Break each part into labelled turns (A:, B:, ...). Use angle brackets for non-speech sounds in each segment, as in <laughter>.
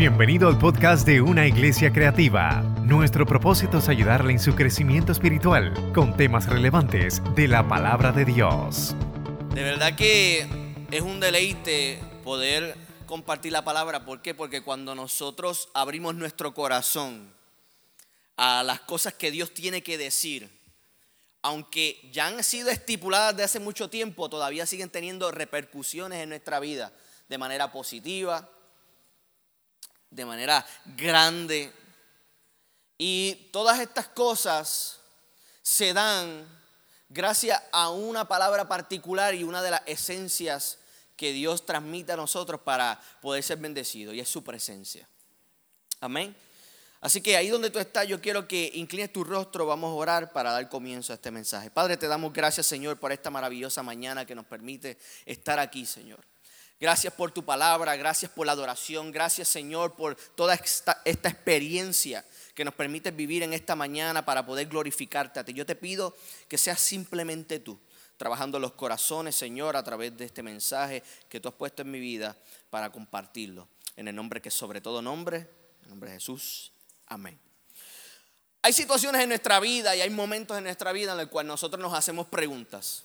A: Bienvenido al podcast de Una Iglesia Creativa. Nuestro propósito es ayudarle en su crecimiento espiritual con temas relevantes de la palabra de Dios.
B: De verdad que es un deleite poder compartir la palabra. ¿Por qué? Porque cuando nosotros abrimos nuestro corazón a las cosas que Dios tiene que decir, aunque ya han sido estipuladas de hace mucho tiempo, todavía siguen teniendo repercusiones en nuestra vida de manera positiva, de manera grande. Y todas estas cosas se dan gracias a una palabra particular y una de las esencias que Dios transmite a nosotros para poder ser bendecidos, y es su presencia. Amén. Así que ahí donde tú estás, yo quiero que inclines tu rostro, vamos a orar para dar comienzo a este mensaje. Padre, te damos gracias, Señor, por esta maravillosa mañana que nos permite estar aquí, Señor. Gracias por tu palabra, gracias por la adoración, gracias Señor por toda esta, experiencia que nos permite vivir en esta mañana para poder glorificarte a ti. Yo te pido que seas simplemente tú, trabajando los corazones, Señor, a través de este mensaje que tú has puesto en mi vida para compartirlo. En el nombre que sobre todo nombre, en el nombre de Jesús. Amén. Hay situaciones en nuestra vida y hay momentos en nuestra vida en los cuales nosotros nos hacemos preguntas.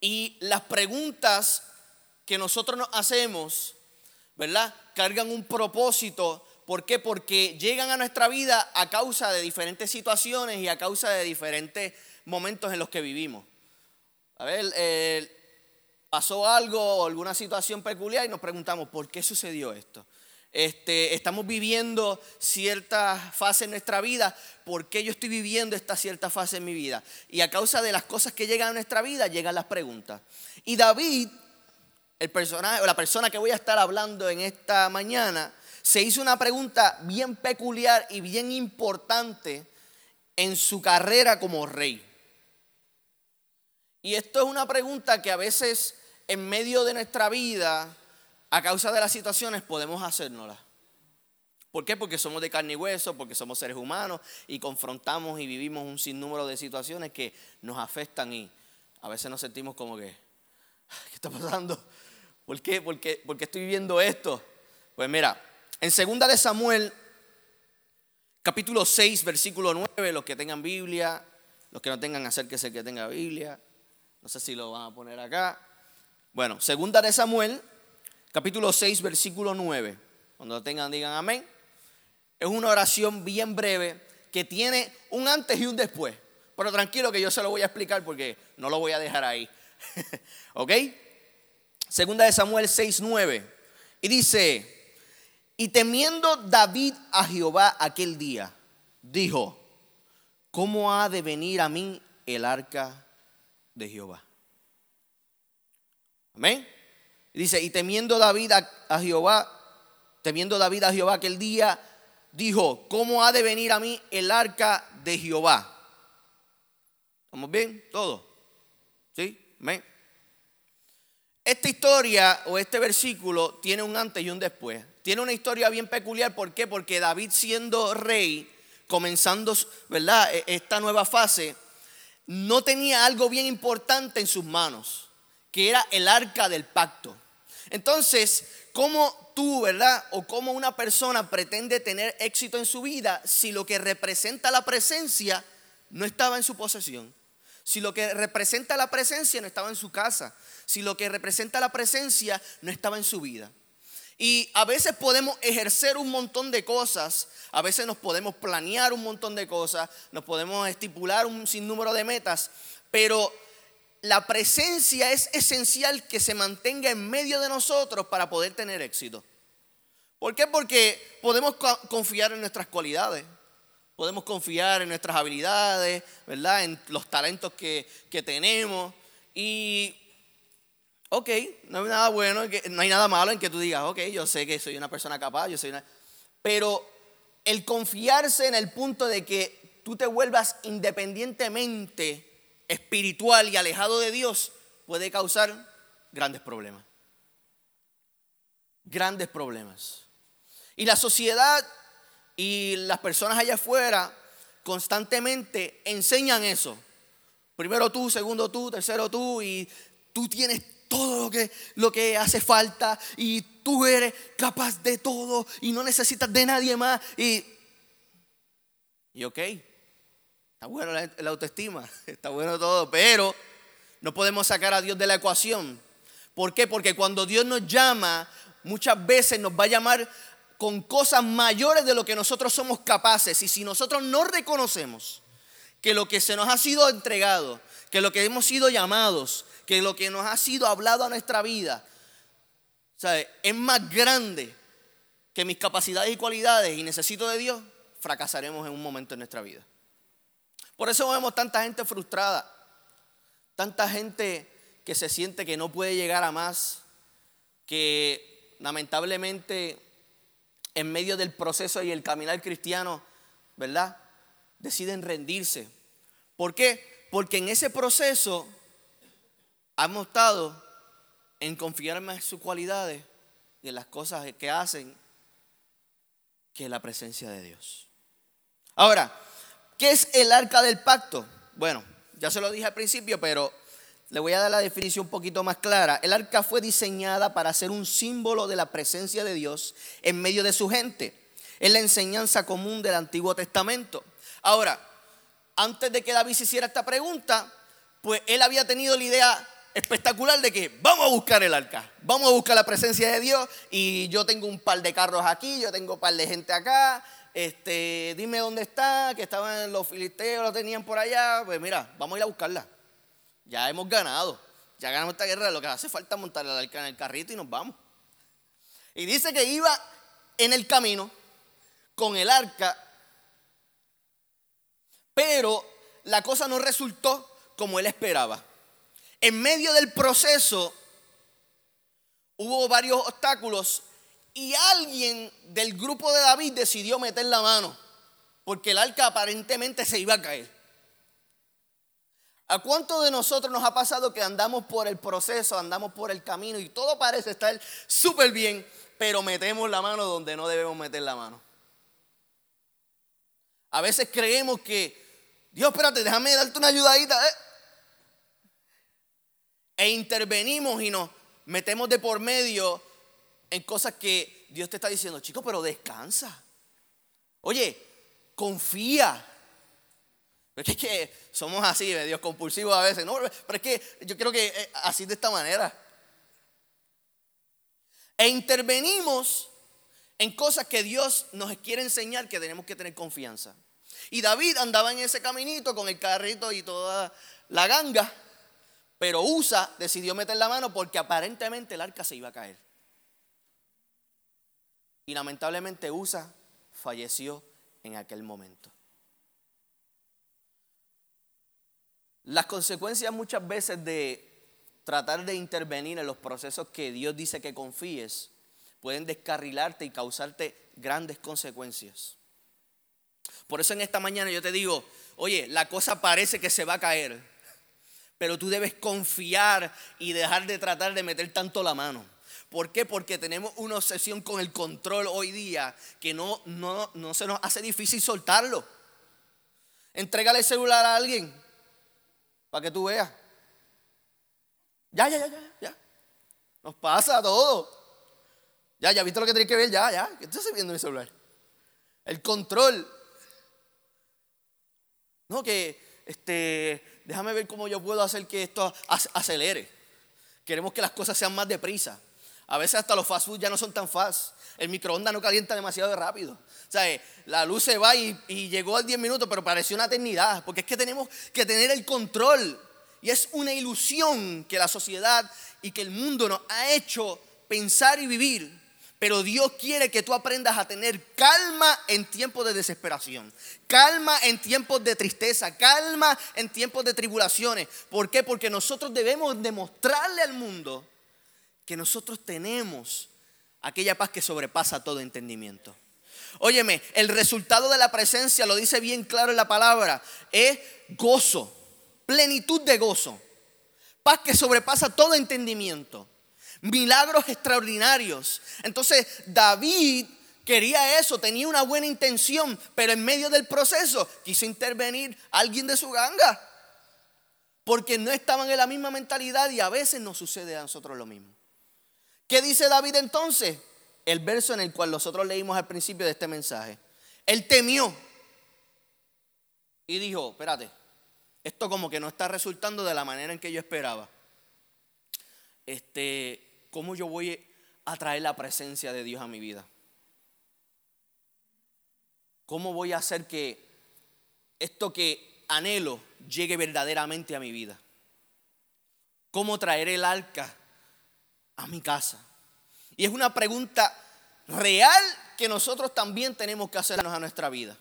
B: Y las preguntas que nosotros nos hacemos, ¿verdad? Cargan un propósito. ¿Por qué? Porque llegan a nuestra vida a causa de diferentes situaciones y a causa de diferentes momentos en los que vivimos. A ver, eh, pasó algo o alguna situación peculiar y nos preguntamos, ¿por qué sucedió esto? Este, estamos viviendo cierta fase en nuestra vida, ¿por qué yo estoy viviendo esta cierta fase en mi vida? Y a causa de las cosas que llegan a nuestra vida, llegan las preguntas. Y David el personaje o la persona que voy a estar hablando en esta mañana se hizo una pregunta bien peculiar y bien importante en su carrera como rey. Y esto es una pregunta que a veces en medio de nuestra vida, a causa de las situaciones, podemos hacérnosla. ¿Por qué? Porque somos de carne y hueso, porque somos seres humanos y confrontamos y vivimos un sinnúmero de situaciones que nos afectan y a veces nos sentimos como que, ¿qué está pasando? ¿Por qué? ¿Por qué, estoy viviendo esto? Pues mira, en segunda de Samuel, capítulo 6, versículo 9, los que tengan Biblia, los que no tengan, acérquese que tenga Biblia. No sé si lo van a poner acá. Bueno, segunda de Samuel, capítulo 6, versículo 9. Cuando lo tengan, digan amén. Es una oración bien breve que tiene un antes y un después. Pero tranquilo que yo se lo voy a explicar porque no lo voy a dejar ahí. <laughs> ¿Ok? Segunda de Samuel 6:9. Y dice, y temiendo David a Jehová aquel día, dijo, ¿cómo ha de venir a mí el arca de Jehová? Amén. Y dice, y temiendo David a, Jehová, temiendo David a Jehová aquel día, dijo, ¿cómo ha de venir a mí el arca de Jehová? ¿Estamos bien? ¿Todo? ¿Sí? Amén. Esta historia o este versículo tiene un antes y un después. Tiene una historia bien peculiar. ¿Por qué? Porque David siendo rey, comenzando. E, esta nueva fase, no tenía algo bien importante en sus manos, que era el arca del pacto. Entonces, ¿cómo tú, verdad? O cómo una persona pretende tener éxito en su vida si lo que representa la presencia no estaba en su posesión? Si lo que representa la presencia no estaba en su casa, si lo que representa la presencia no estaba en su vida. Y a veces podemos ejercer un montón de cosas, a veces nos podemos planear un montón de cosas, nos podemos estipular un sinnúmero de metas, pero la presencia es esencial que se mantenga en medio de nosotros para poder tener éxito. ¿Por qué? Porque podemos confiar en nuestras cualidades, Podemos confiar en nuestras habilidades, ¿verdad? En los talentos que, tenemos. Y, ok, no hay nada bueno, no hay nada malo en que tú digas, ok, yo sé que soy una persona capaz, yo soy una... Pero el confiarse en el punto de que tú te vuelvas independientemente espiritual y alejado de Dios puede causar grandes problemas. Grandes problemas. Y la sociedad y las personas allá afuera constantemente enseñan eso. Primero tú, segundo tú, tercero tú, y tú tienes todo lo que, lo que hace falta y tú eres capaz de todo y no necesitas de nadie más. Y, y ok, está bueno la, la autoestima, <laughs> está bueno todo, pero no podemos sacar a Dios de la ecuación. ¿Por qué? Porque cuando Dios nos llama, muchas veces nos va a llamar con cosas mayores de lo que nosotros somos capaces. Y si nosotros no reconocemos que lo que se nos ha sido entregado, que lo que hemos sido llamados, que lo que nos ha sido hablado a nuestra vida, es más grande que mis capacidades y cualidades y necesito de Dios, fracasaremos en un momento en nuestra vida. Por eso vemos tanta gente frustrada, tanta gente que se siente que no puede llegar a más, que lamentablemente en medio del proceso y el caminar cristiano, ¿verdad? Deciden rendirse. ¿Por qué? Porque en ese proceso hemos estado en confiar más en sus cualidades y en las cosas que hacen que en la presencia de Dios. Ahora, ¿qué es el arca del pacto? Bueno, ya se lo dije al principio, pero le voy a dar la definición un poquito más clara. El arca fue diseñada para ser un símbolo de la presencia de Dios en medio de su gente. Es la enseñanza común del Antiguo Testamento. Ahora, antes de que David se hiciera esta pregunta, pues él había tenido la idea espectacular de que vamos a buscar el arca, vamos a buscar la presencia de Dios y yo tengo un par de carros aquí, yo tengo un par de gente acá, este, dime dónde está, que estaban los filisteos, lo tenían por allá, pues mira, vamos a ir a buscarla. Ya hemos ganado. Ya ganamos esta guerra. Lo que hace falta es montar el arca en el carrito y nos vamos. Y dice que iba en el camino con el arca. Pero la cosa no resultó como él esperaba. En medio del proceso hubo varios obstáculos y alguien del grupo de David decidió meter la mano porque el arca aparentemente se iba a caer. ¿A cuánto de nosotros nos ha pasado que andamos por el proceso, andamos por el camino y todo parece estar súper bien, pero metemos la mano donde no debemos meter la mano? A veces creemos que, Dios, espérate, déjame darte una ayudadita. ¿eh? E intervenimos y nos metemos de por medio en cosas que Dios te está diciendo, chico, pero descansa. Oye, confía. Porque <laughs> es que somos así, Dios compulsivos a veces. No, pero es que yo creo que eh, así de esta manera. E intervenimos en cosas que Dios nos quiere enseñar que tenemos que tener confianza. Y David andaba en ese caminito con el carrito y toda la ganga, pero Usa decidió meter la mano porque aparentemente el arca se iba a caer. Y lamentablemente Usa falleció en aquel momento. Las consecuencias muchas veces de tratar de intervenir en los procesos que Dios dice que confíes pueden descarrilarte y causarte grandes consecuencias. Por eso en esta mañana yo te digo, oye, la cosa parece que se va a caer, pero tú debes confiar y dejar de tratar de meter tanto la mano. ¿Por qué? Porque tenemos una obsesión con el control hoy día que no, no, no se nos hace difícil soltarlo. Entrégale el celular a alguien para que tú veas. Ya, ya, ya, ya, ya. Nos pasa todo. Ya, ya, ¿viste lo que tienes que ver? Ya, ya. ¿Qué estás viendo en mi celular? El control. No, que, este, déjame ver cómo yo puedo hacer que esto acelere. Queremos que las cosas sean más deprisa. A veces hasta los fast food ya no son tan fast. El microondas no calienta demasiado rápido. O sea, eh, la luz se va y, llegó al 10 minutos, pero pareció una eternidad. Porque es que tenemos que tener el control. Y es una ilusión que la sociedad y que el mundo nos ha hecho pensar y vivir. Pero Dios quiere que tú aprendas a tener calma en tiempos de desesperación, calma en tiempos de tristeza, calma en tiempos de tribulaciones. ¿Por qué? Porque nosotros debemos demostrarle al mundo que nosotros tenemos aquella paz que sobrepasa todo entendimiento. Óyeme, el resultado de la presencia, lo dice bien claro en la palabra, es gozo, plenitud de gozo, paz que sobrepasa todo entendimiento, milagros extraordinarios. Entonces David quería eso, tenía una buena intención, pero en medio del proceso quiso intervenir alguien de su ganga. porque no estaban en la misma mentalidad y a veces nos sucede a nosotros lo mismo. ¿Qué dice David entonces? El verso en el cual nosotros leímos al principio de este mensaje. Él temió y dijo, espérate, esto como que no está resultando de la manera en que yo esperaba. Este, ¿cómo yo voy a traer la presencia de Dios a mi vida? ¿Cómo voy a hacer que esto que anhelo llegue verdaderamente a mi vida? ¿Cómo traer el arca a mi casa? Y es una pregunta real que nosotros también tenemos que hacernos a nuestra vida.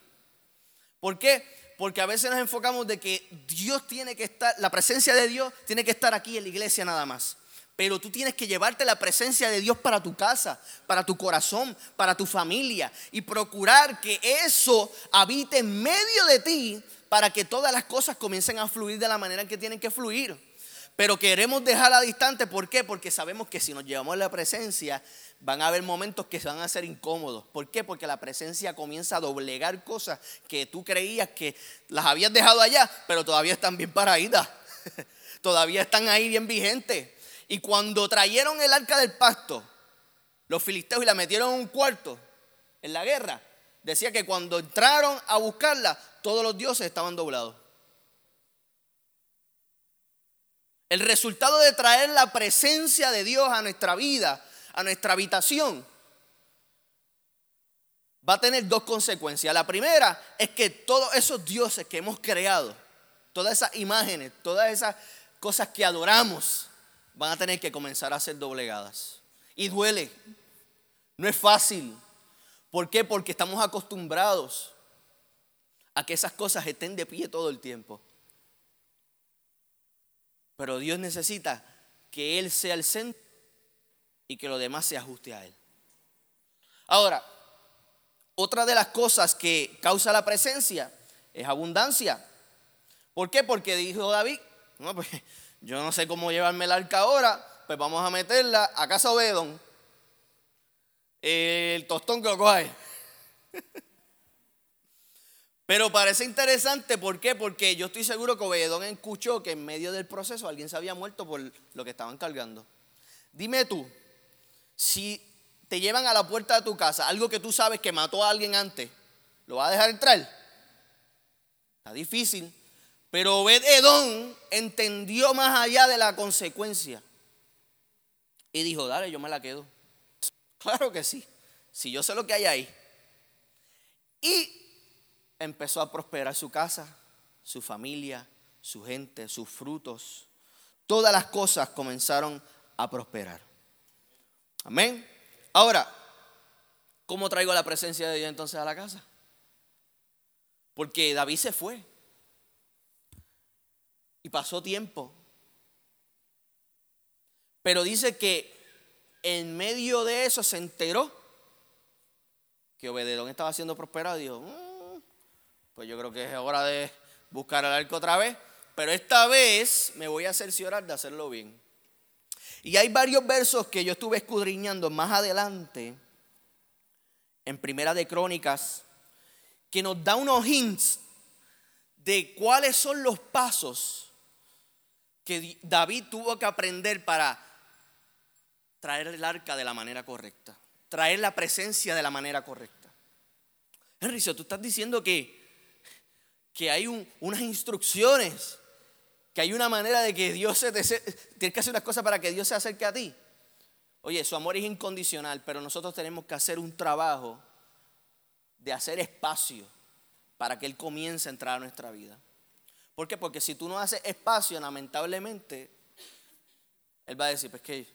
B: ¿Por qué? Porque a veces nos enfocamos de que Dios tiene que estar, la presencia de Dios tiene que estar aquí en la iglesia nada más. Pero tú tienes que llevarte la presencia de Dios para tu casa, para tu corazón, para tu familia y procurar que eso habite en medio de ti para que todas las cosas comiencen a fluir de la manera en que tienen que fluir. Pero queremos dejarla distante, ¿por qué? Porque sabemos que si nos llevamos la presencia, van a haber momentos que se van a hacer incómodos. ¿Por qué? Porque la presencia comienza a doblegar cosas que tú creías que las habías dejado allá, pero todavía están bien paraídas. <laughs> todavía están ahí bien vigentes. Y cuando trajeron el arca del pacto, los filisteos y la metieron en un cuarto en la guerra, decía que cuando entraron a buscarla, todos los dioses estaban doblados. El resultado de traer la presencia de Dios a nuestra vida, a nuestra habitación, va a tener dos consecuencias. La primera es que todos esos dioses que hemos creado, todas esas imágenes, todas esas cosas que adoramos, van a tener que comenzar a ser doblegadas. Y duele. No es fácil. ¿Por qué? Porque estamos acostumbrados a que esas cosas estén de pie todo el tiempo. Pero Dios necesita que Él sea el centro y que lo demás se ajuste a Él. Ahora, otra de las cosas que causa la presencia es abundancia. ¿Por qué? Porque dijo David, no, pues yo no sé cómo llevarme el arca ahora, pues vamos a meterla a casa Obedón. El tostón que lo coge. <laughs> Pero parece interesante, ¿por qué? Porque yo estoy seguro que Obedón escuchó que en medio del proceso alguien se había muerto por lo que estaban cargando. Dime tú, si te llevan a la puerta de tu casa algo que tú sabes que mató a alguien antes, ¿lo vas a dejar entrar? Está difícil. Pero Obed Edom entendió más allá de la consecuencia. Y dijo, dale, yo me la quedo. Claro que sí. Si yo sé lo que hay ahí. Y empezó a prosperar su casa, su familia, su gente, sus frutos. Todas las cosas comenzaron a prosperar. Amén. Ahora, ¿cómo traigo la presencia de Dios entonces a la casa? Porque David se fue. Y pasó tiempo. Pero dice que en medio de eso se enteró que Obededón estaba siendo prosperado y dijo, mm, pues yo creo que es hora de buscar el arco otra vez. Pero esta vez me voy a cerciorar de hacerlo bien. Y hay varios versos que yo estuve escudriñando más adelante en Primera de Crónicas que nos da unos hints de cuáles son los pasos que David tuvo que aprender para traer el arca de la manera correcta, traer la presencia de la manera correcta. Enrique, tú estás diciendo que, que hay unas instrucciones, que hay una manera de que Dios se tiene que hacer unas cosas para que Dios se acerque a ti. Oye, su amor es incondicional, pero nosotros tenemos que hacer un trabajo de hacer espacio para que Él comience a entrar a nuestra vida. ¿Por qué? Porque si tú no haces espacio, lamentablemente, Él va a decir, pues que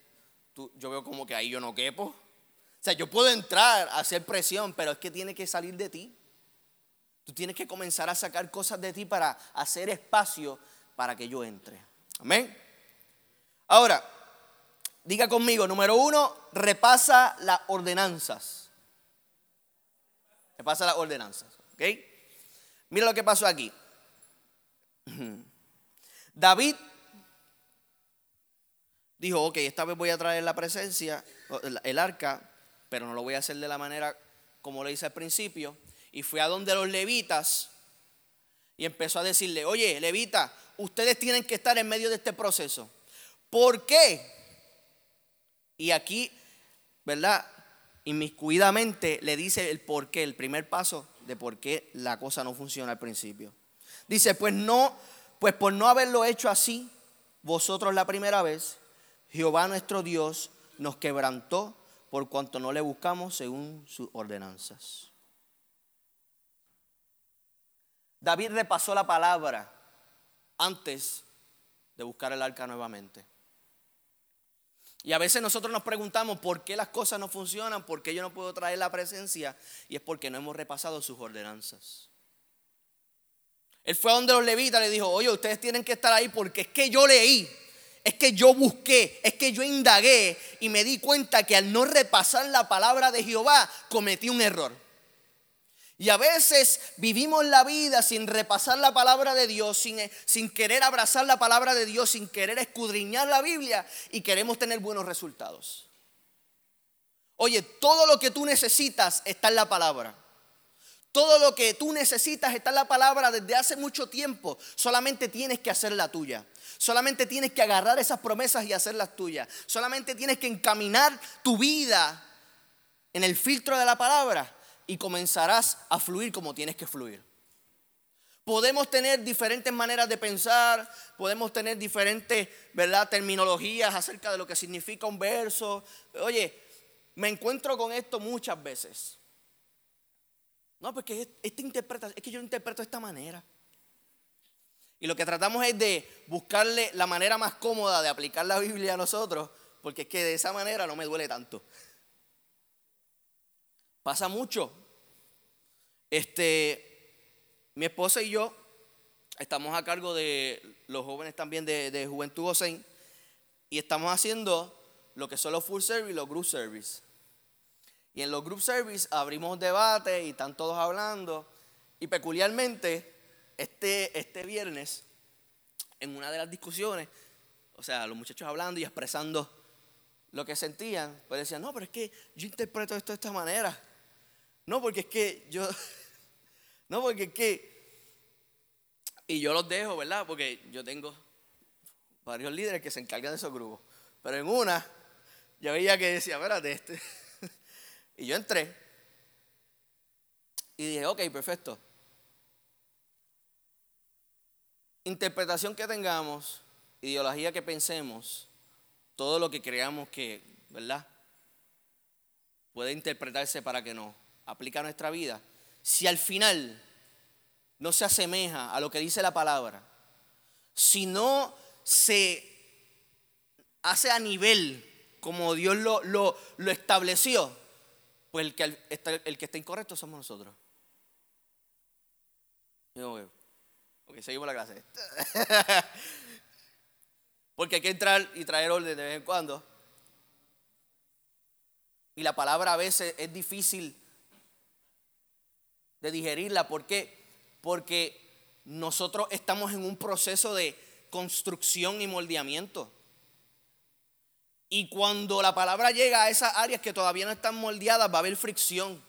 B: yo veo como que ahí yo no quepo. O sea, yo puedo entrar a hacer presión, pero es que tiene que salir de ti. Tú tienes que comenzar a sacar cosas de ti para hacer espacio para que yo entre. Amén. Ahora, diga conmigo, número uno, repasa las ordenanzas. Repasa las ordenanzas. ¿Ok? Mira lo que pasó aquí. <clears throat> David dijo, ok, esta vez voy a traer la presencia, el arca, pero no lo voy a hacer de la manera como le hice al principio. Y fue a donde los levitas y empezó a decirle, oye, levita, ustedes tienen que estar en medio de este proceso. ¿Por qué? Y aquí, ¿verdad? Inmiscuidamente le dice el por qué, el primer paso de por qué la cosa no funciona al principio. Dice, pues no, pues por no haberlo hecho así, vosotros la primera vez, Jehová nuestro Dios nos quebrantó por cuanto no le buscamos según sus ordenanzas. David repasó la palabra antes de buscar el arca nuevamente. Y a veces nosotros nos preguntamos por qué las cosas no funcionan, por qué yo no puedo traer la presencia, y es porque no hemos repasado sus ordenanzas. Él fue a donde los levitas le dijo, oye, ustedes tienen que estar ahí porque es que yo leí, es que yo busqué, es que yo indagué y me di cuenta que al no repasar la palabra de Jehová cometí un error. Y a veces vivimos la vida sin repasar la palabra de Dios, sin, sin, querer abrazar la palabra de Dios, sin querer escudriñar la Biblia y queremos tener buenos resultados. Oye, todo lo que tú necesitas está en la palabra. Todo lo que tú necesitas está en la palabra desde hace mucho tiempo. Solamente tienes que hacer la tuya. Solamente tienes que agarrar esas promesas y hacerlas tuyas. Solamente tienes que encaminar tu vida en el filtro de la palabra y comenzarás a fluir como tienes que fluir. Podemos tener diferentes maneras de pensar, podemos tener diferentes, ¿verdad?, terminologías acerca de lo que significa un verso. Oye, me encuentro con esto muchas veces. No, porque esta interpretación, es que yo lo interpreto de esta manera. Y lo que tratamos es de buscarle la manera más cómoda de aplicar la Biblia a nosotros, porque es que de esa manera no me duele tanto. Pasa mucho. Este, mi esposa y yo estamos a cargo de los jóvenes también de, Juventud Gosen y estamos haciendo lo que son los full service y los group service. Y en los group service abrimos debate y están todos hablando. Y peculiarmente, este, este viernes, en una de las discusiones, o sea, los muchachos hablando y expresando lo que sentían, pues decían, no, pero es que yo interpreto esto de esta manera. No, porque es que yo, no, porque es que, y yo los dejo, ¿verdad? Porque yo tengo varios líderes que se encargan de esos grupos. Pero en una, yo veía que decía, espérate, este. <laughs> y yo entré y dije, ok, perfecto. Interpretación que tengamos, ideología que pensemos, todo lo que creamos que, ¿verdad? Puede interpretarse para que no aplica a nuestra vida, si al final no se asemeja a lo que dice la palabra, si no se hace a nivel como Dios lo, lo, estableció, pues el que, está, el que está incorrecto somos nosotros. Ok, seguimos la clase. <laughs> Porque hay que entrar y traer orden de vez en cuando. Y la palabra a veces es difícil de digerirla. ¿Por qué? Porque nosotros estamos en un proceso de construcción y moldeamiento. Y cuando la palabra llega a esas áreas que todavía no están moldeadas, va a haber fricción.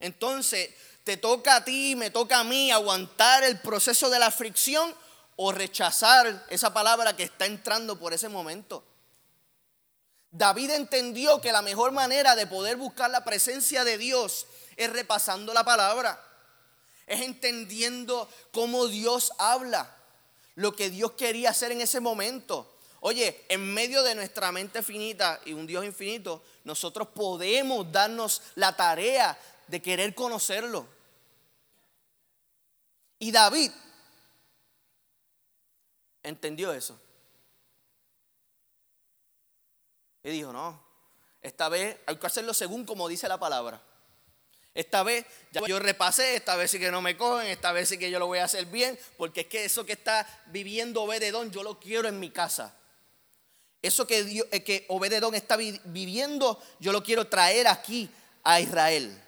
B: Entonces, te toca a ti, me toca a mí aguantar el proceso de la fricción o rechazar esa palabra que está entrando por ese momento. David entendió que la mejor manera de poder buscar la presencia de Dios es repasando la palabra, es entendiendo cómo Dios habla, lo que Dios quería hacer en ese momento. Oye, en medio de nuestra mente finita y un Dios infinito, nosotros podemos darnos la tarea de querer conocerlo. Y David entendió eso. Y dijo, no, esta vez hay que hacerlo según como dice la palabra. Esta vez ya yo repasé, esta vez sí que no me cogen, esta vez sí que yo lo voy a hacer bien, porque es que eso que está viviendo Obededón, yo lo quiero en mi casa. Eso que, Dios, eh, Obededón está viviendo, yo lo quiero traer aquí a Israel.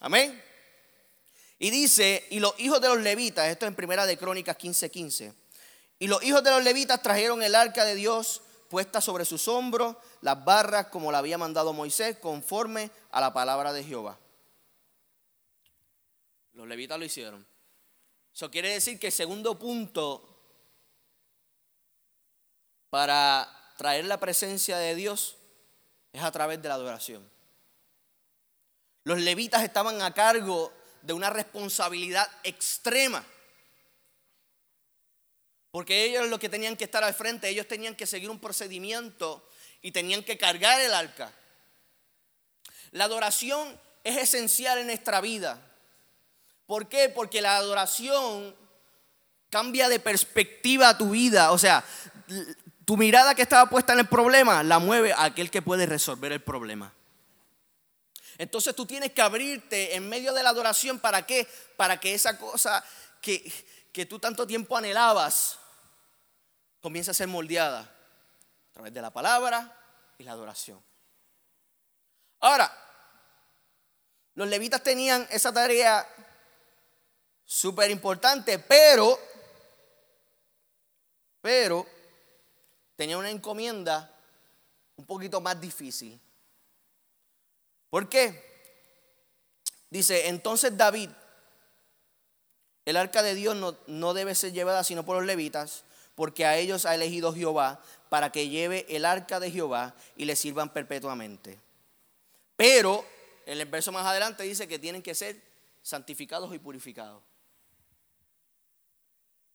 B: Amén. Y dice, y los hijos de los levitas, esto es en primera de Crónicas 15:15, 15, y los hijos de los levitas trajeron el arca de Dios puesta sobre sus hombros, las barras como la había mandado Moisés, conforme a la palabra de Jehová. Los levitas lo hicieron. Eso quiere decir que el segundo punto para traer la presencia de Dios es a través de la adoración. Los levitas estaban a cargo de una responsabilidad extrema. Porque ellos lo que tenían que estar al frente, ellos tenían que seguir un procedimiento y tenían que cargar el arca. La adoración es esencial en nuestra vida. ¿Por qué? Porque la adoración cambia de perspectiva a tu vida. O sea, tu mirada que estaba puesta en el problema la mueve a aquel que puede resolver el problema. Entonces tú tienes que abrirte en medio de la adoración. ¿Para qué? Para que esa cosa que, que tú tanto tiempo anhelabas comience a ser moldeada a través de la palabra y la adoración. Ahora, los levitas tenían esa tarea súper importante, pero, pero, tenía una encomienda un poquito más difícil. ¿Por qué? Dice, entonces David, el arca de Dios no, no debe ser llevada sino por los levitas, porque a ellos ha elegido Jehová para que lleve el arca de Jehová y le sirvan perpetuamente. Pero en el verso más adelante dice que tienen que ser santificados y purificados.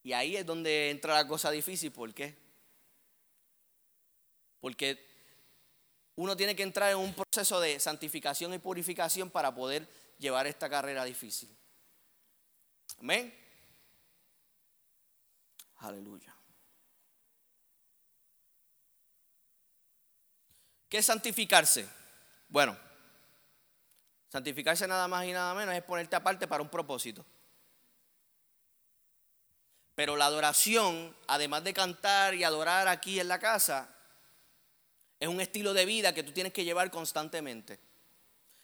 B: Y ahí es donde entra la cosa difícil. ¿Por qué? Porque uno tiene que entrar en un proceso de santificación y purificación para poder llevar esta carrera difícil. Amén. Aleluya. ¿Qué es santificarse? Bueno, santificarse nada más y nada menos es ponerte aparte para un propósito. Pero la adoración, además de cantar y adorar aquí en la casa, es un estilo de vida que tú tienes que llevar constantemente.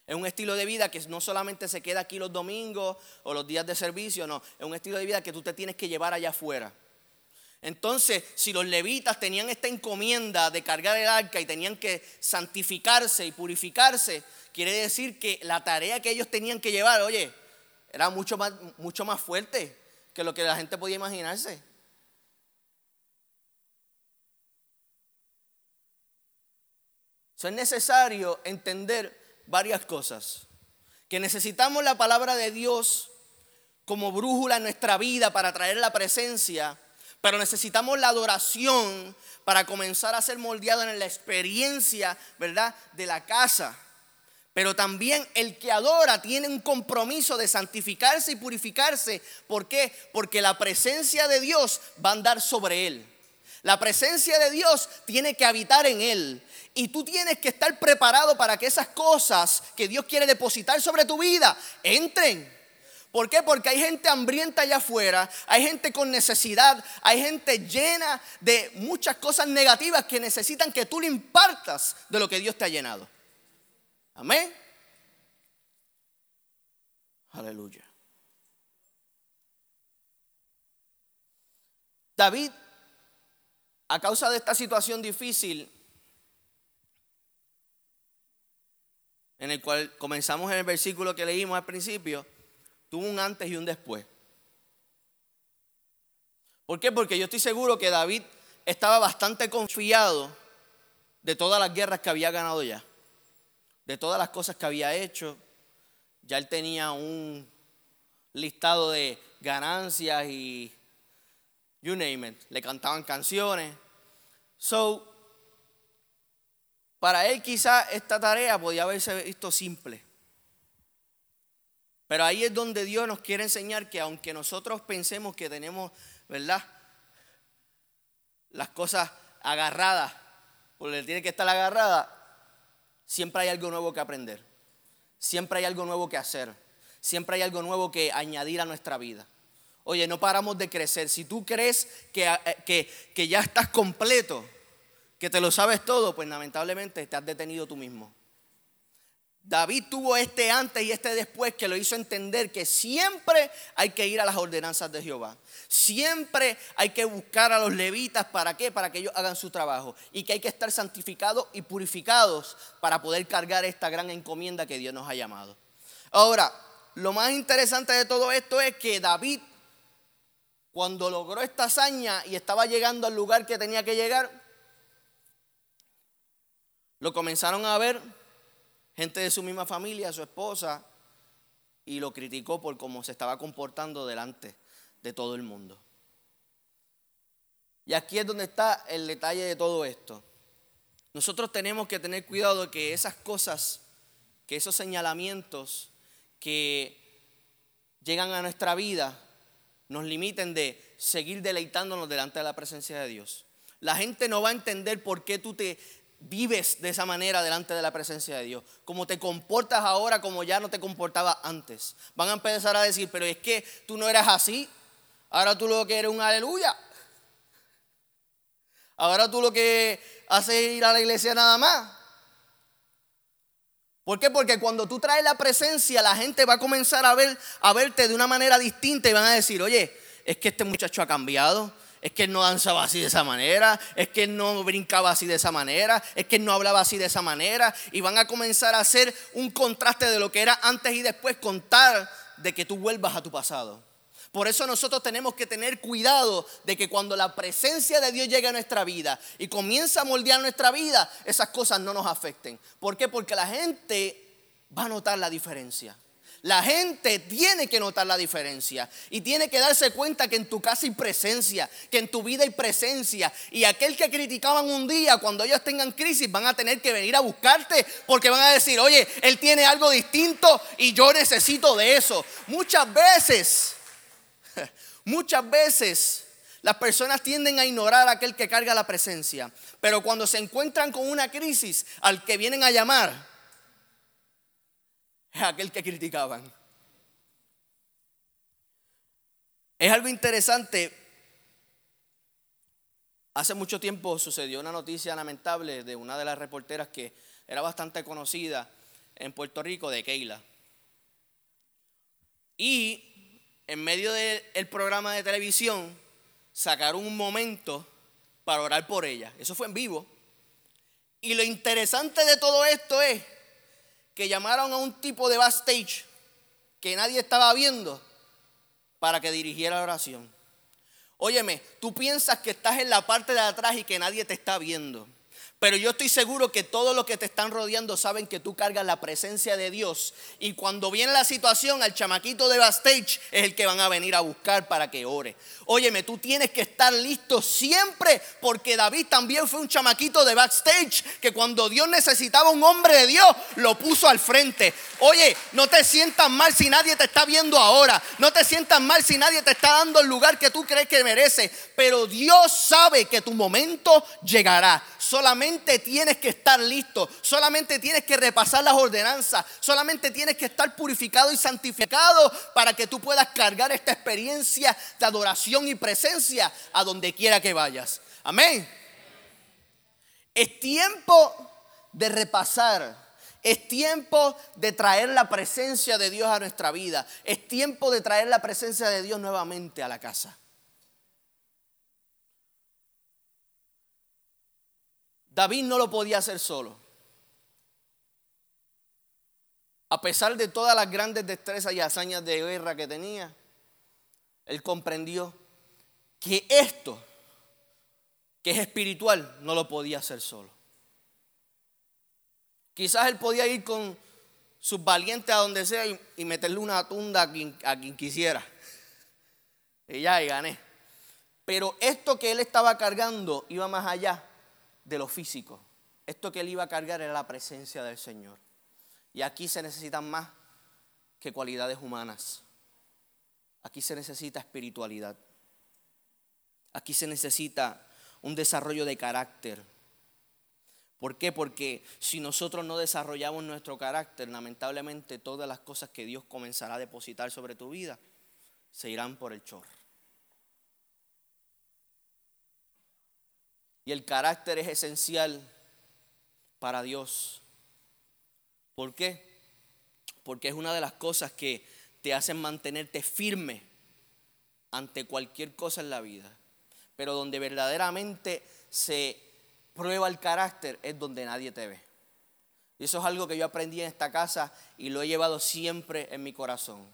B: Es un estilo de vida que no solamente se queda aquí los domingos o los días de servicio, no. Es un estilo de vida que tú te tienes que llevar allá afuera. Entonces, si los levitas tenían esta encomienda de cargar el arca y tenían que santificarse y purificarse, quiere decir que la tarea que ellos tenían que llevar, oye, era mucho más, mucho más fuerte que lo que la gente podía imaginarse. es necesario entender varias cosas. Que necesitamos la palabra de Dios como brújula en nuestra vida para traer la presencia pero necesitamos la adoración para comenzar a ser moldeado en la experiencia, ¿verdad? De la casa. Pero también el que adora tiene un compromiso de santificarse y purificarse. ¿Por qué? Porque la presencia de Dios va a andar sobre él. La presencia de Dios tiene que habitar en él. Y tú tienes que estar preparado para que esas cosas que Dios quiere depositar sobre tu vida entren. ¿Por qué? Porque hay gente hambrienta allá afuera, hay gente con necesidad, hay gente llena de muchas cosas negativas que necesitan que tú le impartas de lo que Dios te ha llenado. Amén. Aleluya. David, a causa de esta situación difícil, en el cual comenzamos en el versículo que leímos al principio, tuvo un antes y un después. ¿Por qué? Porque yo estoy seguro que David estaba bastante confiado de todas las guerras que había ganado ya, de todas las cosas que había hecho. Ya él tenía un listado de ganancias y you name it, le cantaban canciones. So, para él quizá esta tarea podía haberse visto simple. Pero ahí es donde Dios nos quiere enseñar que aunque nosotros pensemos que tenemos, ¿verdad? Las cosas agarradas, porque tiene que estar agarrada, siempre hay algo nuevo que aprender. Siempre hay algo nuevo que hacer. Siempre hay algo nuevo que añadir a nuestra vida. Oye, no paramos de crecer. Si tú crees que, eh, que, que ya estás completo, que te lo sabes todo, pues lamentablemente te has detenido tú mismo. David tuvo este antes y este después que lo hizo entender que siempre hay que ir a las ordenanzas de Jehová. Siempre hay que buscar a los levitas. ¿Para qué? Para que ellos hagan su trabajo. Y que hay que estar santificados y purificados para poder cargar esta gran encomienda que Dios nos ha llamado. Ahora, lo más interesante de todo esto es que David, cuando logró esta hazaña y estaba llegando al lugar que tenía que llegar, Lo comenzaron a ver gente de su misma familia, su esposa, y lo criticó por cómo se estaba comportando delante de todo el mundo. Y aquí es donde está el detalle de todo esto. Nosotros tenemos que tener cuidado de que esas cosas, que esos señalamientos que llegan a nuestra vida, nos limiten de seguir deleitándonos delante de la presencia de Dios. La gente no va a entender por qué tú te vives de esa manera delante de la presencia de Dios. Como te comportas ahora como ya no te comportabas antes. Van a empezar a decir, pero es que tú no eras así. Ahora tú lo que eres un aleluya. Ahora tú lo que haces es ir a la iglesia nada más. ¿Por qué? Porque cuando tú traes la presencia, la gente va a comenzar a, ver, a verte de una manera distinta y van a decir, oye, es que este muchacho ha cambiado, es que él no danzaba así de esa manera, es que él no brincaba así de esa manera, es que él no hablaba así de esa manera, y van a comenzar a hacer un contraste de lo que era antes y después, contar de que tú vuelvas a tu pasado. Por eso nosotros tenemos que tener cuidado de que cuando la presencia de Dios llegue a nuestra vida y comienza a moldear nuestra vida, esas cosas no nos afecten. ¿Por qué? Porque la gente va a notar la diferencia. La gente tiene que notar la diferencia y tiene que darse cuenta que en tu casa hay presencia, que en tu vida hay presencia. Y aquel que criticaban un día, cuando ellos tengan crisis, van a tener que venir a buscarte porque van a decir, oye, él tiene algo distinto y yo necesito de eso. Muchas veces, <laughs> muchas veces las personas tienden a ignorar a aquel que carga la presencia. Pero cuando se encuentran con una crisis, al que vienen a llamar, es aquel que criticaban. Es algo interesante. Hace mucho tiempo sucedió una noticia lamentable de una de las reporteras que era bastante conocida en Puerto Rico, de Keila. Y en medio del programa de televisión sacaron un momento para orar por ella. Eso fue en vivo. Y lo interesante de todo esto es que llamaron a un tipo de backstage que nadie estaba viendo para que dirigiera la oración. Óyeme, tú piensas que estás en la parte de atrás y que nadie te está viendo. Pero yo estoy seguro que todos los que te están rodeando saben que tú cargas la presencia de Dios. Y cuando viene la situación, al chamaquito de backstage es el que van a venir a buscar para que ore. Óyeme, tú tienes que estar listo siempre, porque David también fue un chamaquito de backstage, que cuando Dios necesitaba un hombre de Dios, lo puso al frente. Oye, no te sientas mal si nadie te está viendo ahora. No te sientas mal si nadie te está dando el lugar que tú crees que merece. Pero Dios sabe que tu momento llegará. Solamente tienes que estar listo, solamente tienes que repasar las ordenanzas, solamente tienes que estar purificado y santificado para que tú puedas cargar esta experiencia de adoración y presencia a donde quiera que vayas. Amén. Es tiempo de repasar. Es tiempo de traer la presencia de Dios a nuestra vida. Es tiempo de traer la presencia de Dios nuevamente a la casa. David no lo podía hacer solo. A pesar de todas las grandes destrezas y hazañas de guerra que tenía, él comprendió que esto, que es espiritual, no lo podía hacer solo. Quizás él podía ir con sus valientes a donde sea y, meterle una tunda a quien, a quien quisiera. Y ya, y gané. Pero esto que él estaba cargando iba más allá de lo físico. Esto que él iba a cargar era la presencia del Señor. Y aquí se necesitan más que cualidades humanas. Aquí se necesita espiritualidad. Aquí se necesita un desarrollo de carácter. ¿Por qué? Porque si nosotros no desarrollamos nuestro carácter, lamentablemente todas las cosas que Dios comenzará a depositar sobre tu vida se irán por el chorro. Y el carácter es esencial para Dios. ¿Por qué? Porque es una de las cosas que te hacen mantenerte firme ante cualquier cosa en la vida. Pero donde verdaderamente se prueba el carácter es donde nadie te ve. Y eso es algo que yo aprendí en esta casa y lo he llevado siempre en mi corazón.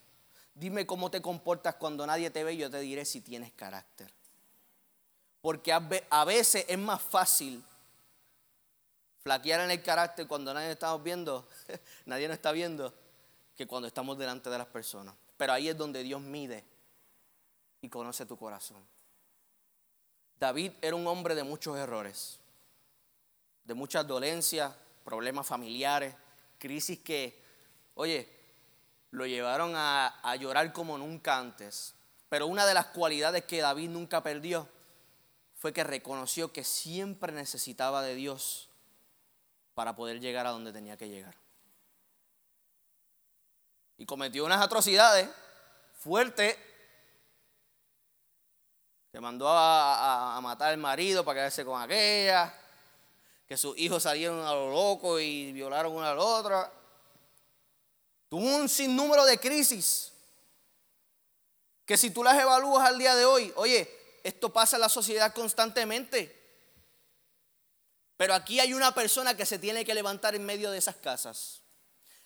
B: Dime cómo te comportas cuando nadie te ve y yo te diré si tienes carácter. Porque a veces es más fácil flaquear en el carácter cuando nadie estamos viendo, <laughs> nadie nos está viendo, que cuando estamos delante de las personas. Pero ahí es donde Dios mide y conoce tu corazón. David era un hombre de muchos errores, de muchas dolencias, problemas familiares, crisis que, oye, lo llevaron a, a llorar como nunca antes. Pero una de las cualidades que David nunca perdió fue que reconoció que siempre necesitaba de Dios para poder llegar a donde tenía que llegar. Y cometió unas atrocidades fuertes que mandó a, matar al marido para quedarse con aquella, que sus hijos salieron a lo loco y violaron una a la otra. Tuvo un sinnúmero de crisis que si tú las evalúas al día de hoy, oye, esto pasa en la sociedad constantemente. Pero aquí hay una persona que se tiene que levantar en medio de esas casas.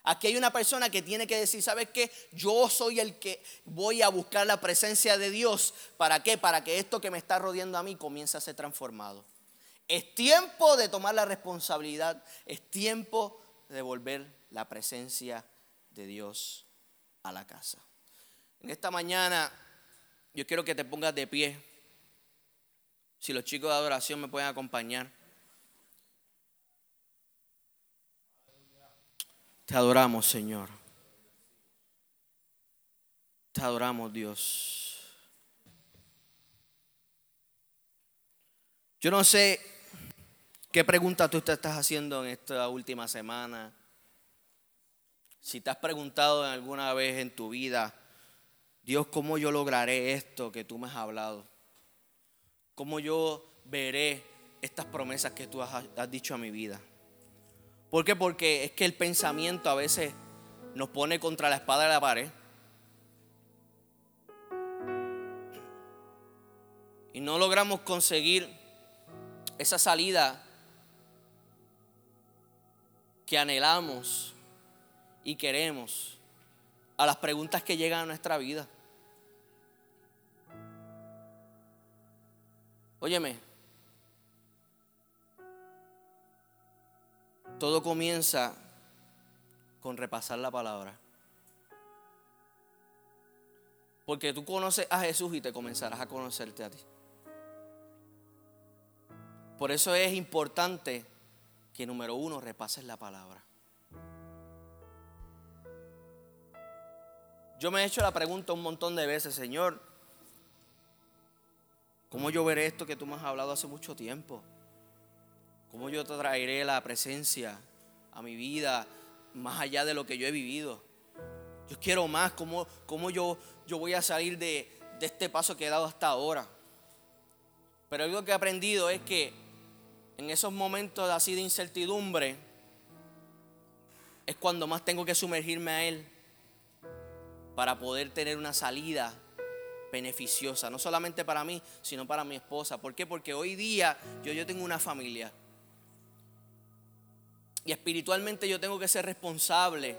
B: Aquí hay una persona que tiene que decir, ¿sabes qué? Yo soy el que voy a buscar la presencia de Dios. ¿Para qué? Para que esto que me está rodeando a mí comience a ser transformado. Es tiempo de tomar la responsabilidad. Es tiempo de devolver la presencia de Dios a la casa. En esta mañana yo quiero que te pongas de pie. Si los chicos de adoración me pueden acompañar. Te adoramos, Señor. Te adoramos, Dios. Yo no sé qué pregunta tú te estás haciendo en esta última semana. Si te has preguntado alguna vez en tu vida, Dios, ¿cómo yo lograré esto que tú me has hablado? ¿Cómo yo veré estas promesas que tú has, dicho a mi vida? ¿Por qué? Porque es que el pensamiento a veces nos pone contra la espada de la pared. Y no logramos conseguir esa salida que anhelamos y queremos a las preguntas que llegan a nuestra vida. Óyeme, Todo comienza con repasar la palabra. Porque tú conoces a Jesús y te comenzarás a conocerte a ti. Por eso es importante que número uno repases la palabra. Yo me he hecho la pregunta un montón de veces, Señor, ¿cómo yo veré esto que tú me has hablado hace mucho tiempo? ¿Cómo yo te traeré la presencia a mi vida más allá de lo que yo he vivido? Yo quiero más, ¿cómo, cómo yo, yo voy a salir de, de este paso que he dado hasta ahora? Pero algo que he aprendido es que en esos momentos así de incertidumbre es cuando más tengo que sumergirme a Él para poder tener una salida beneficiosa, no solamente para mí, sino para mi esposa. ¿Por qué? Porque hoy día yo, yo tengo una familia y espiritualmente yo tengo que ser responsable,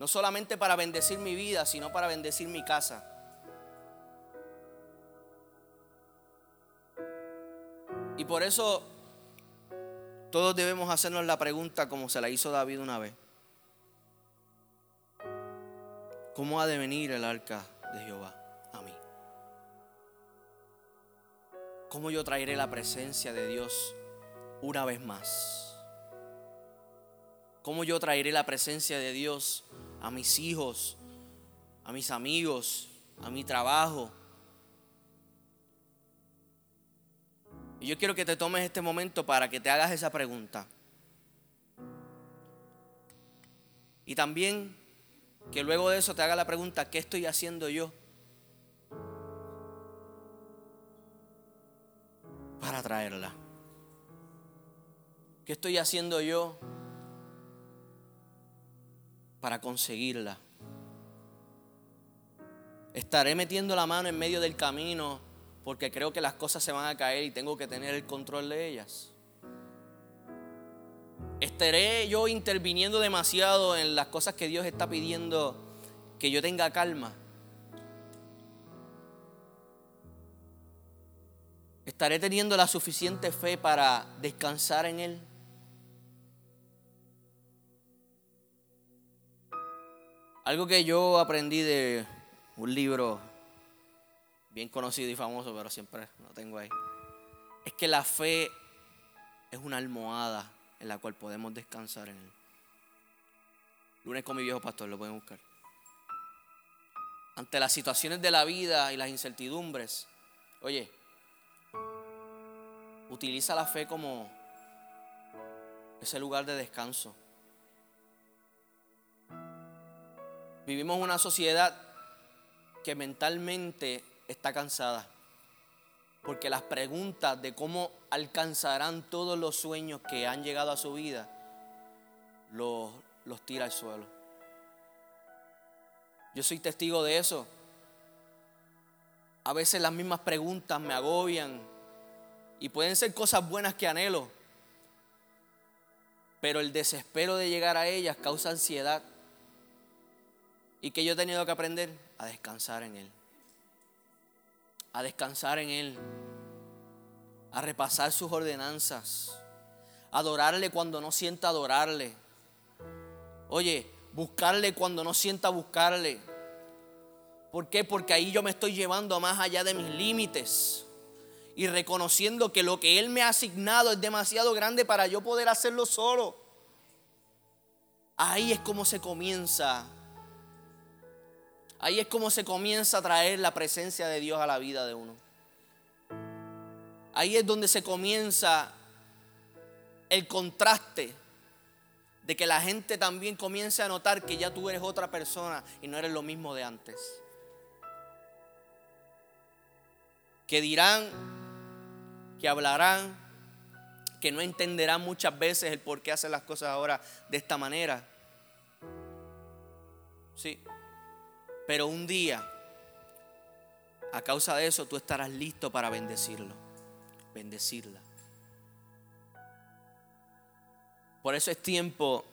B: no solamente para bendecir mi vida, sino para bendecir mi casa. Y por eso todos debemos hacernos la pregunta como se la hizo David una vez. ¿Cómo ha de venir el arca de Jehová ¿Cómo yo traeré la presencia de Dios una vez más? ¿Cómo yo traeré la presencia de Dios a mis hijos, a mis amigos, a mi trabajo? Y yo quiero que te tomes este momento para que te hagas esa pregunta. Y también que luego de eso te haga la pregunta, ¿qué estoy haciendo yo para traerla? ¿Qué estoy haciendo yo para conseguirla. Estaré metiendo la mano en medio del camino porque creo que las cosas se van a caer y tengo que tener el control de ellas. Estaré yo interviniendo demasiado en las cosas que Dios está pidiendo que yo tenga calma. ¿Estaré teniendo la suficiente fe para descansar en Él? Algo que yo aprendí de un libro bien conocido y famoso, pero siempre lo tengo ahí, es que la fe es una almohada en la cual podemos descansar en Él. Lunes con mi viejo pastor, lo pueden buscar. Ante las situaciones de la vida y las incertidumbres, oye, utiliza la fe como ese lugar de descanso. Vivimos una sociedad que mentalmente está cansada. Porque las preguntas de cómo alcanzarán todos los sueños que han llegado a su vida, los, los tira al suelo. Yo soy testigo de eso. A veces las mismas preguntas me agobian y pueden ser cosas buenas que anhelo, pero el desespero de llegar a ellas causa ansiedad y que yo he tenido que aprender a descansar en Él. A descansar en Él. A repasar sus ordenanzas. Adorarle cuando no sienta adorarle. Oye, buscarle cuando no sienta buscarle. ¿Por qué? Porque ahí yo me estoy llevando más allá de mis límites. Y reconociendo que lo que Él me ha asignado es demasiado grande para yo poder hacerlo solo. Ahí es como se comienza Ahí es como se comienza a traer la presencia de Dios a la vida de uno. Ahí es donde se comienza el contraste de que la gente también comience a notar que ya tú eres otra persona y no eres lo mismo de antes. Que dirán, que hablarán, que no entenderán muchas veces el por qué hacen las cosas ahora de esta manera. Sí. Pero un día, a causa de eso, tú estarás listo para bendecirlo, bendecirla. Por eso es tiempo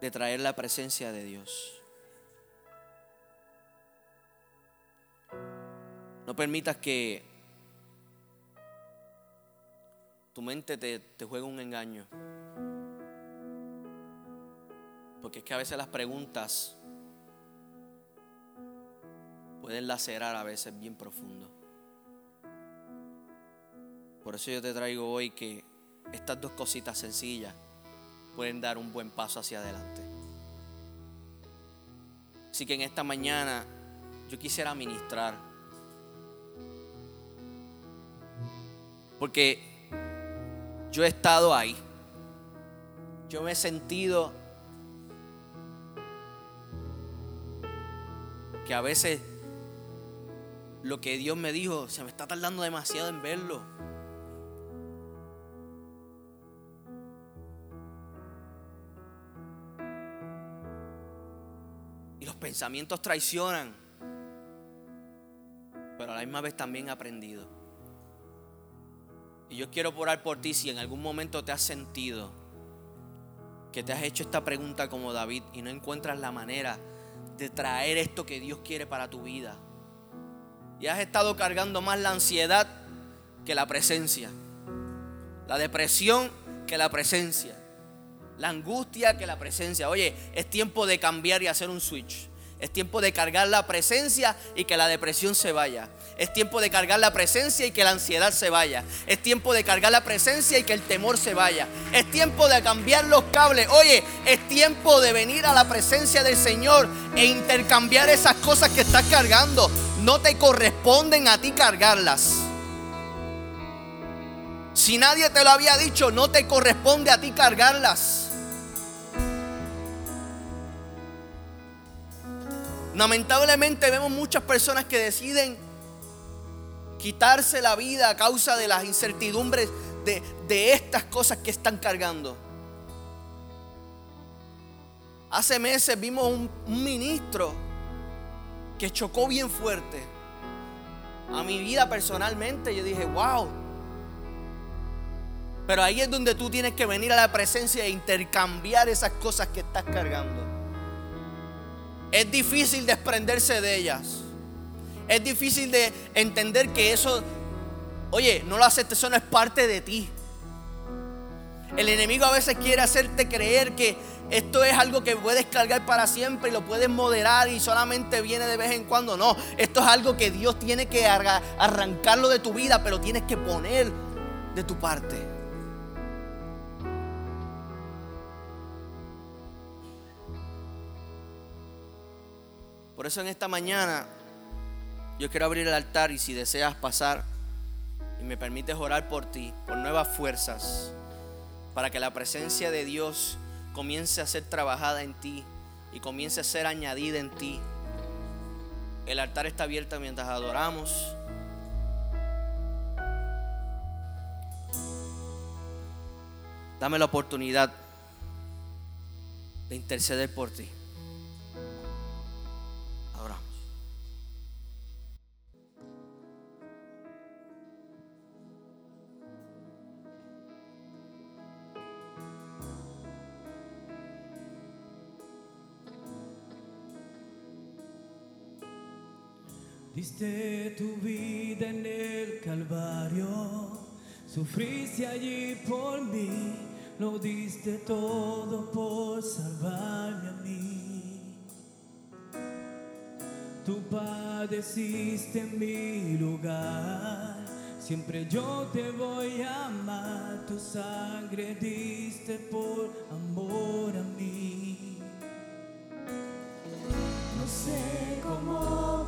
B: de traer la presencia de Dios. No permitas que tu mente te, te juegue un engaño. Porque es que a veces las preguntas pueden lacerar a veces bien profundo. Por eso yo te traigo hoy que estas dos cositas sencillas pueden dar un buen paso hacia adelante. Así que en esta mañana yo quisiera ministrar. Porque yo he estado ahí. Yo me he sentido que a veces lo que Dios me dijo, se me está tardando demasiado en verlo. Y los pensamientos traicionan, pero a la misma vez también he aprendido. Y yo quiero orar por ti si en algún momento te has sentido que te has hecho esta pregunta como David y no encuentras la manera de traer esto que Dios quiere para tu vida y has estado cargando más la ansiedad que la presencia, la depresión que la presencia, la angustia que la presencia. Oye, es tiempo de cambiar y hacer un switch. Es tiempo de cargar la presencia y que la depresión se vaya. Es tiempo de cargar la presencia y que la ansiedad se vaya. Es tiempo de cargar la presencia y que el temor se vaya. Es tiempo de cambiar los cables. Oye, es tiempo de venir a la presencia del Señor e intercambiar esas cosas que estás cargando. No te corresponden a ti cargarlas. Si nadie te lo había dicho, no te corresponde a ti cargarlas. Lamentablemente vemos muchas personas que deciden quitarse la vida a causa de las incertidumbres de, estas cosas que están cargando. Hace meses vimos un, un ministro que chocó bien fuerte a mi vida personalmente. Yo dije, wow. Pero ahí es donde tú tienes que venir a la presencia e intercambiar esas cosas que estás cargando. Es difícil desprenderse de ellas. Es difícil de entender que eso, oye, no lo aceptes, eso no es parte de ti. El enemigo a veces quiere hacerte creer que esto es algo que puedes cargar para siempre y lo puedes moderar y solamente viene de vez en cuando. No, esto es algo que Dios tiene que arrancarlo de tu vida, pero tienes que poner de tu parte. Por eso en esta mañana yo quiero abrir el altar y si deseas pasar y me permites orar por ti, por nuevas fuerzas, para que la presencia de Dios comience a ser trabajada en ti y comience a ser añadida en ti. El altar está abierto mientras adoramos. Dame la oportunidad de interceder por ti.
C: Diste tu vida en el Calvario, sufriste allí por mí, lo diste todo por salvarme a mí. Tú padeciste en mi lugar, siempre yo te voy a amar, tu sangre diste por amor a mí. No sé cómo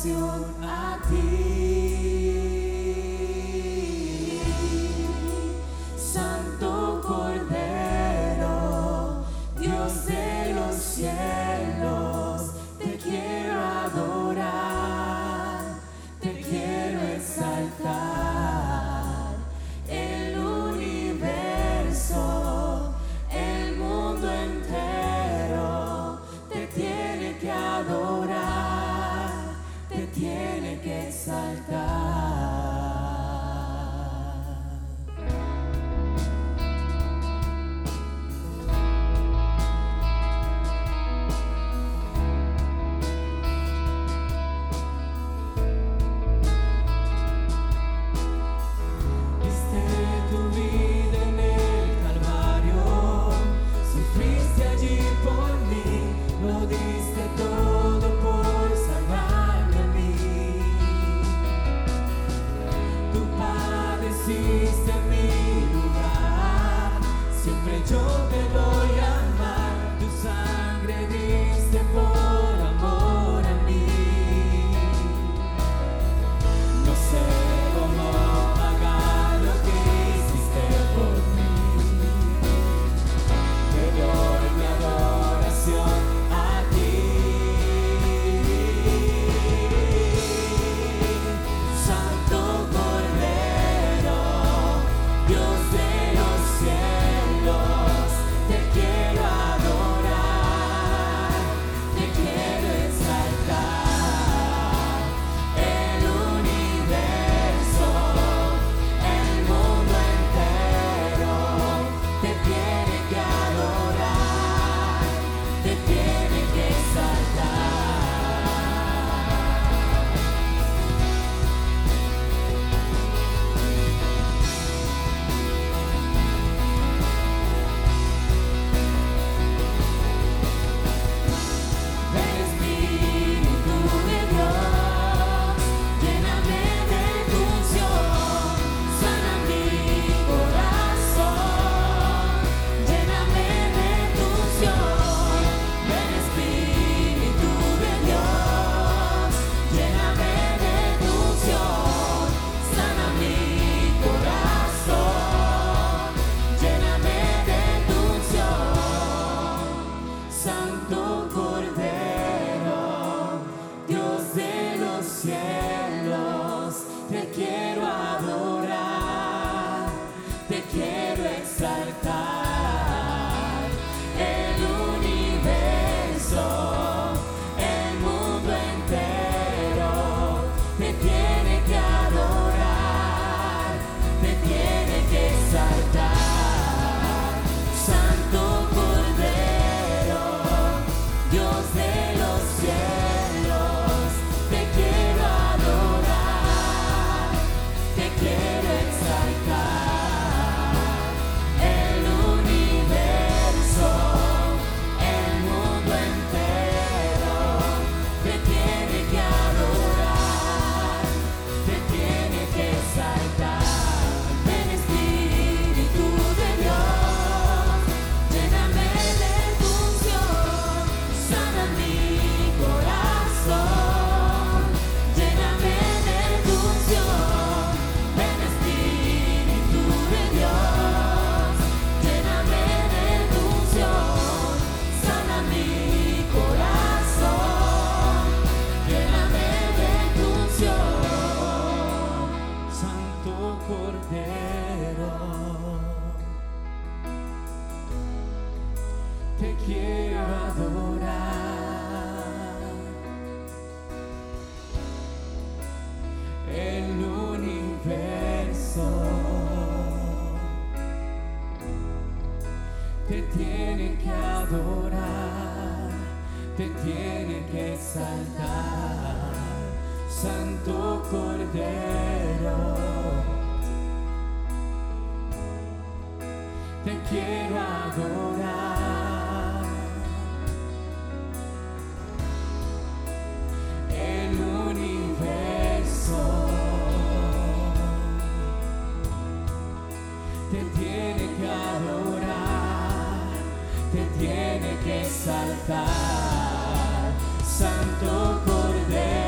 C: adoración te tiene que saltar, Santo Cordero. Te quiero adorar. te tiene que saltar, Santo Cordero.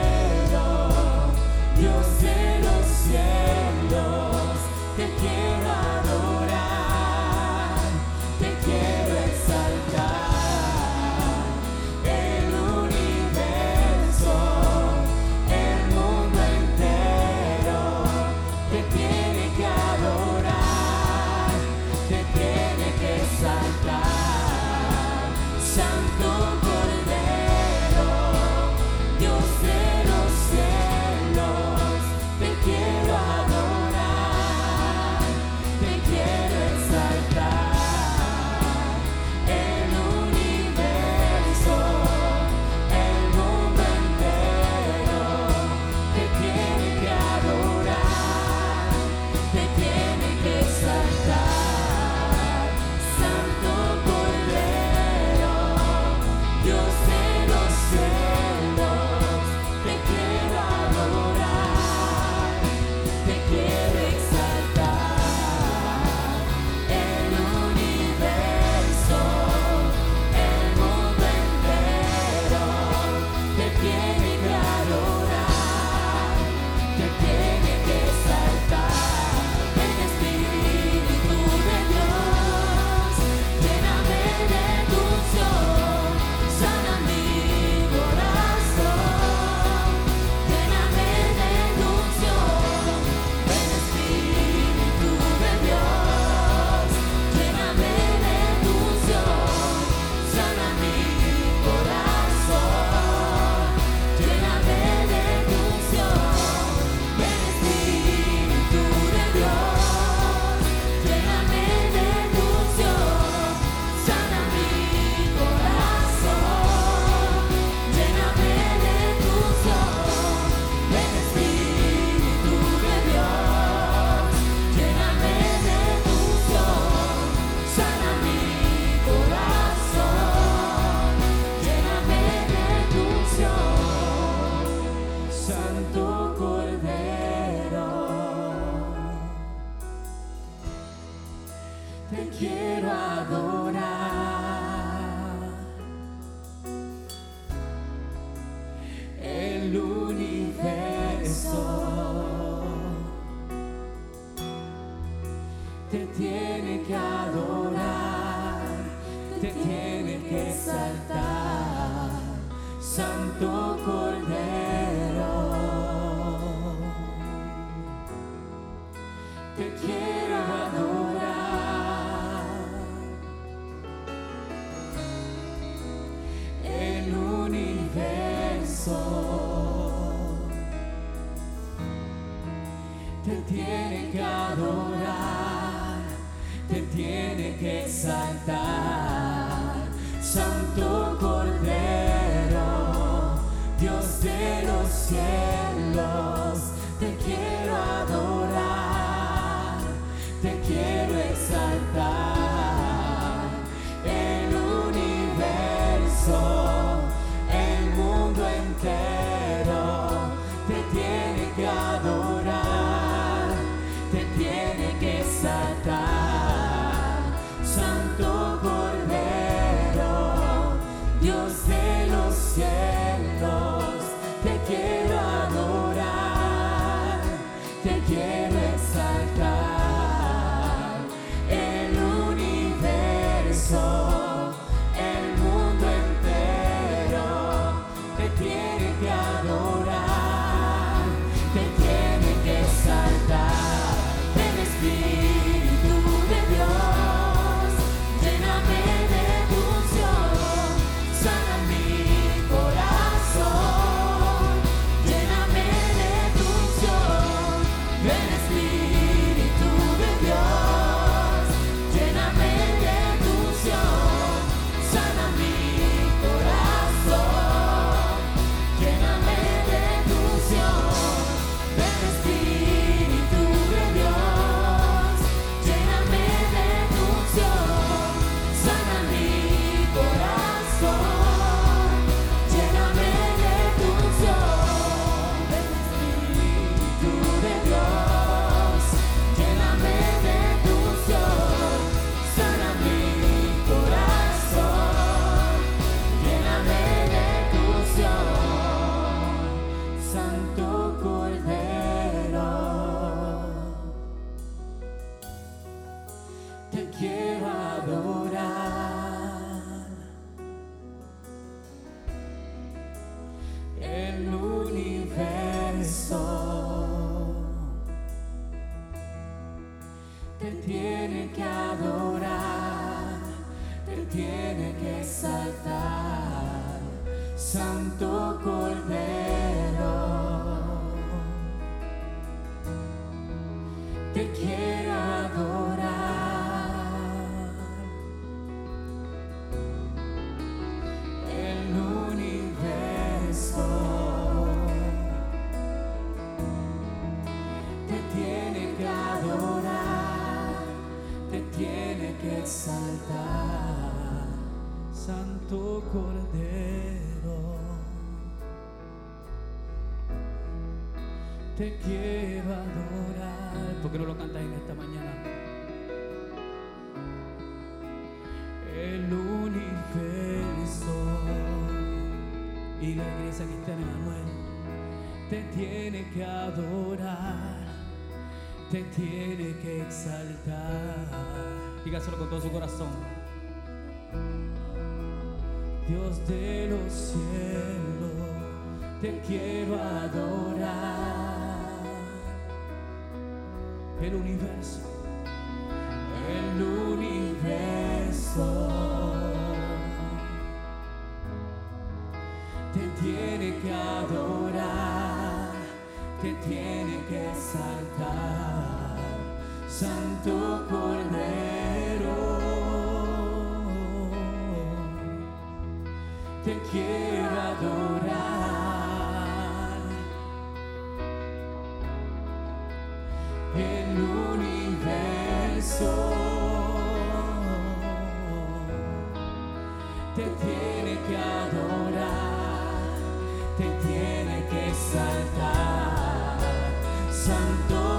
C: te quiero adorar. ¿Por qué no lo cantas en esta mañana? El universo y la iglesia cristiana Manuel te tiene que adorar, te tiene que exaltar. Dígaselo con todo su corazón. Dios de los cielos, te quiero adorar el universo. El universo. Te tiene que adorar. Te tiene que exaltar. Santo Cordero. Te quiero adorar te tiene que adorar, te tiene que exaltar, Santo.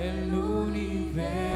C: el universo.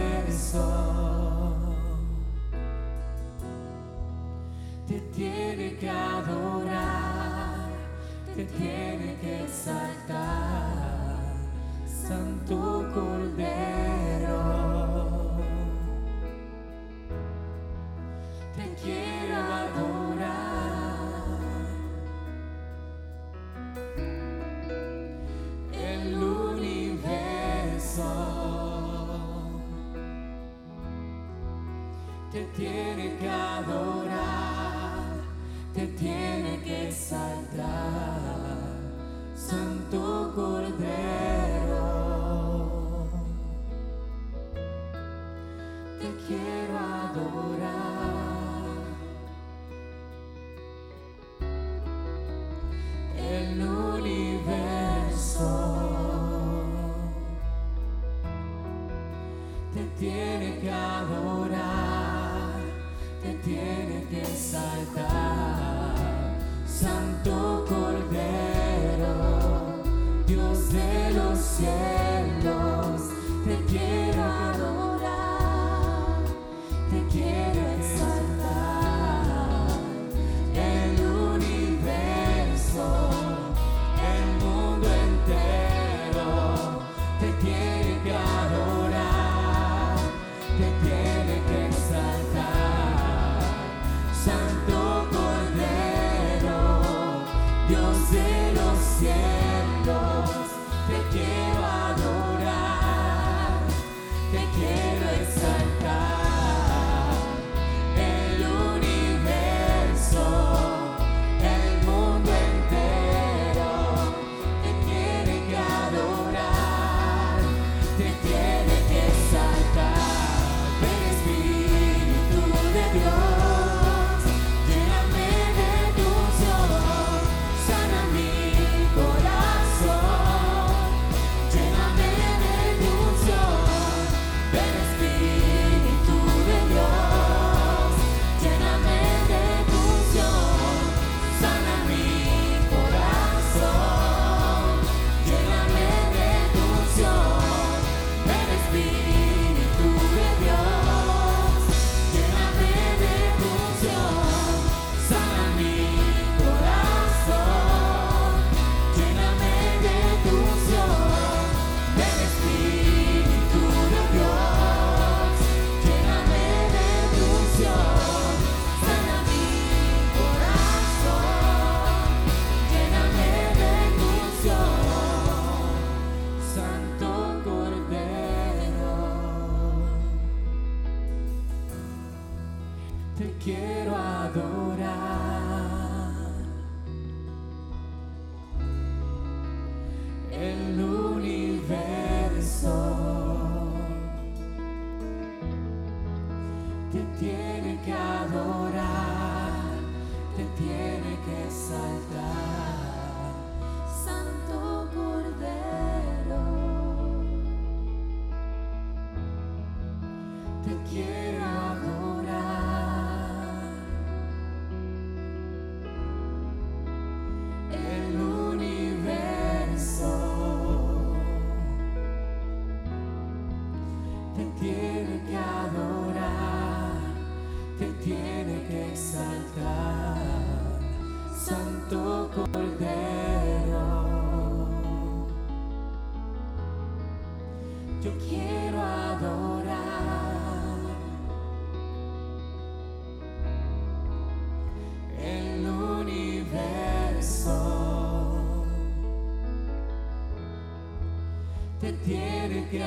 C: Tiene